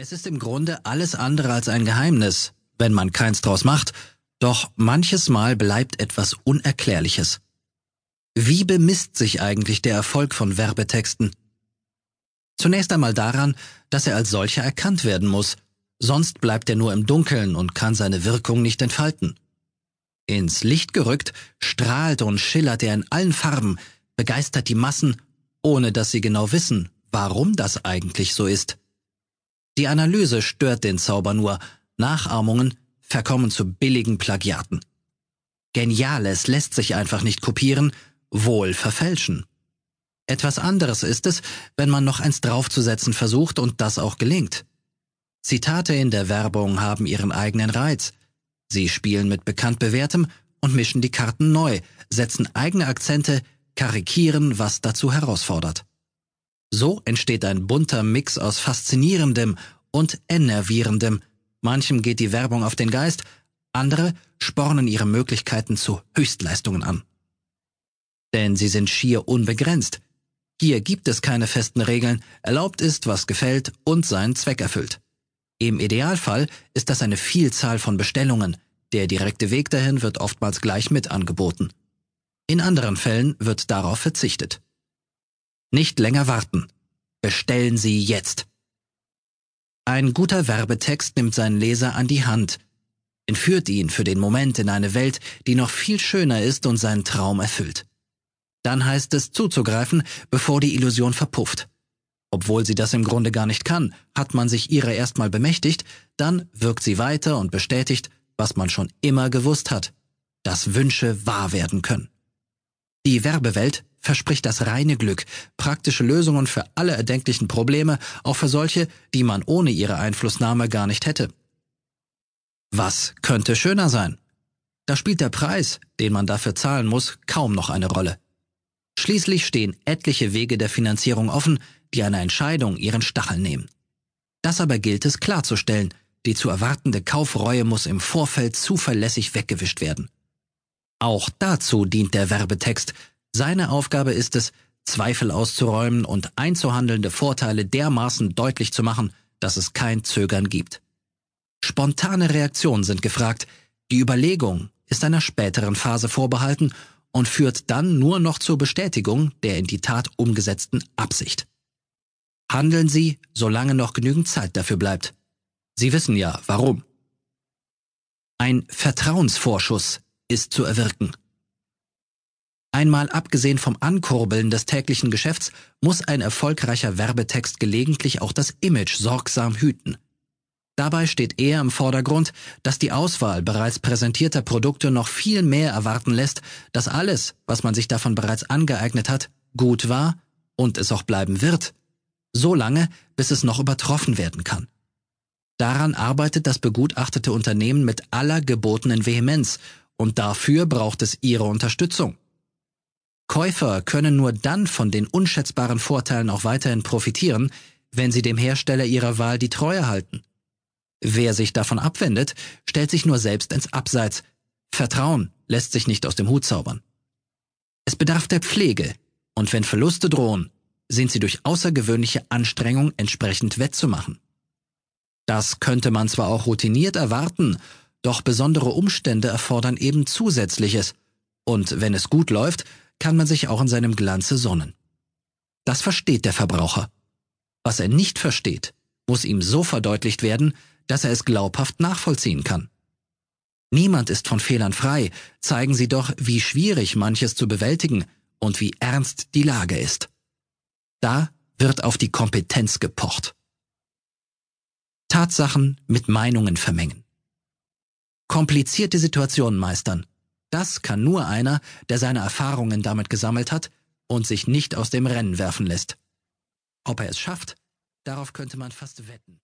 Es ist im Grunde alles andere als ein Geheimnis, wenn man keins draus macht, doch manches Mal bleibt etwas Unerklärliches. Wie bemisst sich eigentlich der Erfolg von Werbetexten? Zunächst einmal daran, dass er als solcher erkannt werden muss, sonst bleibt er nur im Dunkeln und kann seine Wirkung nicht entfalten. Ins Licht gerückt, strahlt und schillert er in allen Farben, begeistert die Massen, ohne dass sie genau wissen, warum das eigentlich so ist. Die Analyse stört den Zauber nur. Nachahmungen verkommen zu billigen Plagiaten. Geniales lässt sich einfach nicht kopieren, wohl verfälschen. Etwas anderes ist es, wenn man noch eins draufzusetzen versucht und das auch gelingt. Zitate in der Werbung haben ihren eigenen Reiz. Sie spielen mit bekannt bewährtem und mischen die Karten neu, setzen eigene Akzente, karikieren, was dazu herausfordert. So entsteht ein bunter Mix aus faszinierendem und enervierendem. Manchem geht die Werbung auf den Geist, andere spornen ihre Möglichkeiten zu Höchstleistungen an. Denn sie sind schier unbegrenzt. Hier gibt es keine festen Regeln, erlaubt ist, was gefällt und seinen Zweck erfüllt. Im Idealfall ist das eine Vielzahl von Bestellungen, der direkte Weg dahin wird oftmals gleich mit angeboten. In anderen Fällen wird darauf verzichtet. Nicht länger warten. Bestellen Sie jetzt. Ein guter Werbetext nimmt seinen Leser an die Hand, entführt ihn für den Moment in eine Welt, die noch viel schöner ist und seinen Traum erfüllt. Dann heißt es zuzugreifen, bevor die Illusion verpufft. Obwohl sie das im Grunde gar nicht kann, hat man sich ihrer erstmal bemächtigt, dann wirkt sie weiter und bestätigt, was man schon immer gewusst hat, dass Wünsche wahr werden können. Die Werbewelt verspricht das reine Glück, praktische Lösungen für alle erdenklichen Probleme, auch für solche, die man ohne ihre Einflussnahme gar nicht hätte. Was könnte schöner sein? Da spielt der Preis, den man dafür zahlen muss, kaum noch eine Rolle. Schließlich stehen etliche Wege der Finanzierung offen, die einer Entscheidung ihren Stachel nehmen. Das aber gilt es klarzustellen, die zu erwartende Kaufreue muss im Vorfeld zuverlässig weggewischt werden. Auch dazu dient der Werbetext, seine Aufgabe ist es, Zweifel auszuräumen und einzuhandelnde Vorteile dermaßen deutlich zu machen, dass es kein Zögern gibt. Spontane Reaktionen sind gefragt, die Überlegung ist einer späteren Phase vorbehalten und führt dann nur noch zur Bestätigung der in die Tat umgesetzten Absicht. Handeln Sie, solange noch genügend Zeit dafür bleibt. Sie wissen ja, warum. Ein Vertrauensvorschuss ist zu erwirken. Einmal abgesehen vom Ankurbeln des täglichen Geschäfts muss ein erfolgreicher Werbetext gelegentlich auch das Image sorgsam hüten. Dabei steht eher im Vordergrund, dass die Auswahl bereits präsentierter Produkte noch viel mehr erwarten lässt, dass alles, was man sich davon bereits angeeignet hat, gut war und es auch bleiben wird, so lange, bis es noch übertroffen werden kann. Daran arbeitet das begutachtete Unternehmen mit aller gebotenen Vehemenz, und dafür braucht es Ihre Unterstützung. Käufer können nur dann von den unschätzbaren Vorteilen auch weiterhin profitieren, wenn sie dem Hersteller ihrer Wahl die Treue halten. Wer sich davon abwendet, stellt sich nur selbst ins Abseits. Vertrauen lässt sich nicht aus dem Hut zaubern. Es bedarf der Pflege, und wenn Verluste drohen, sind sie durch außergewöhnliche Anstrengung entsprechend wettzumachen. Das könnte man zwar auch routiniert erwarten, doch besondere Umstände erfordern eben Zusätzliches, und wenn es gut läuft, kann man sich auch in seinem Glanze sonnen. Das versteht der Verbraucher. Was er nicht versteht, muss ihm so verdeutlicht werden, dass er es glaubhaft nachvollziehen kann. Niemand ist von Fehlern frei, zeigen Sie doch, wie schwierig manches zu bewältigen und wie ernst die Lage ist. Da wird auf die Kompetenz gepocht. Tatsachen mit Meinungen vermengen. Komplizierte Situationen meistern, das kann nur einer, der seine Erfahrungen damit gesammelt hat und sich nicht aus dem Rennen werfen lässt. Ob er es schafft, darauf könnte man fast wetten.